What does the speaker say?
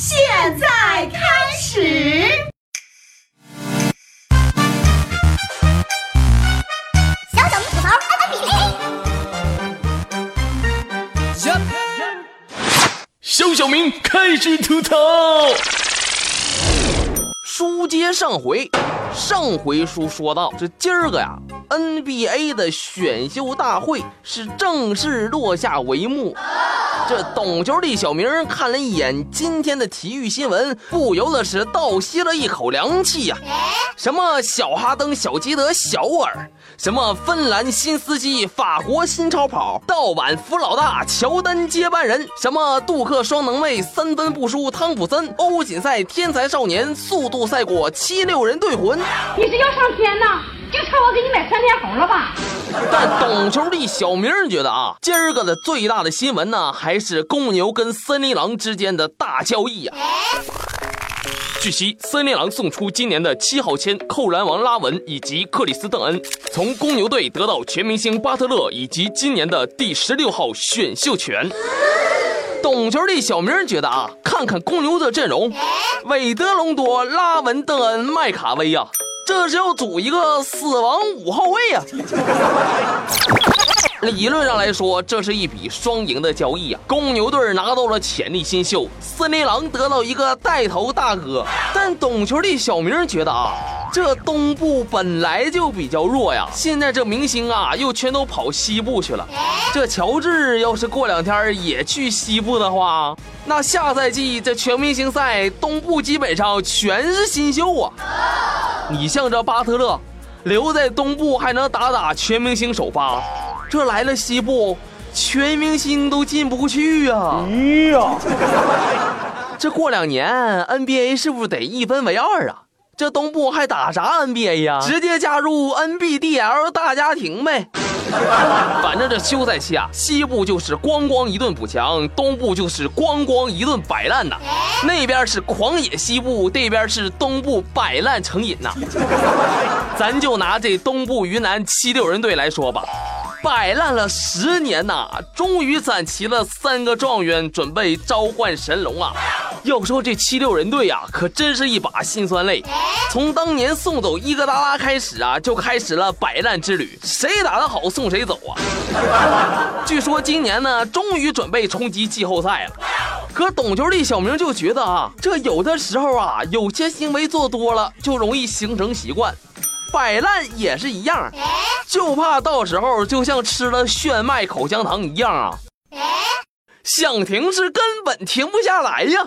现在开始。小小明吐槽安比小小明开始吐槽。书接上回，上回书说到，这今儿个呀，NBA 的选秀大会是正式落下帷幕。这懂球的小明看了一眼今天的体育新闻，不由得是倒吸了一口凉气呀！什么小哈登、小基德、小沃尔，什么芬兰新司机、法国新超跑，盗版福老大、乔丹接班人，什么杜克双能卫、三分不输汤普森，欧锦赛天才少年，速度赛过七六人队魂。你是要上天呐？就差我给你买三天红了吧？但懂球的小明觉得啊，今儿个的最大的新闻呢，还是公牛跟森林狼之间的大交易呀。据悉，森林狼送出今年的七号签扣篮王拉文以及克里斯邓恩，从公牛队得到全明星巴特勒以及今年的第十六号选秀权。懂球的小明觉得啊，看看公牛的阵容，韦德隆多、拉文、邓恩、麦卡威呀。这是要组一个死亡五号位啊！理论上来说，这是一笔双赢的交易啊。公牛队拿到了潜力新秀，森林狼得到一个带头大哥。但懂球的小明觉得啊，这东部本来就比较弱呀，现在这明星啊又全都跑西部去了。这乔治要是过两天也去西部的话，那下赛季这全明星赛东部基本上全是新秀啊。你像这巴特勒，留在东部还能打打全明星首发，这来了西部，全明星都进不去呀！哎呀，这过两年 NBA 是不是得一分为二啊？这东部还打啥 NBA 呀？直接加入 NBDL 大家庭呗。反正这休赛期啊，西部就是咣咣一顿补强，东部就是咣咣一顿摆烂呐。那边是狂野西部，这边是东部摆烂成瘾呐。咱就拿这东部云南七六人队来说吧。摆烂了十年呐，终于攒齐了三个状元，准备召唤神龙啊！要说这七六人队呀，可真是一把辛酸泪。从当年送走伊戈达拉开始啊，就开始了摆烂之旅，谁打得好送谁走啊！据说今年呢，终于准备冲击季后赛了。可懂球的小明就觉得啊，这有的时候啊，有些行为做多了，就容易形成习惯。摆烂也是一样，就怕到时候就像吃了炫迈口香糖一样啊，想停是根本停不下来呀。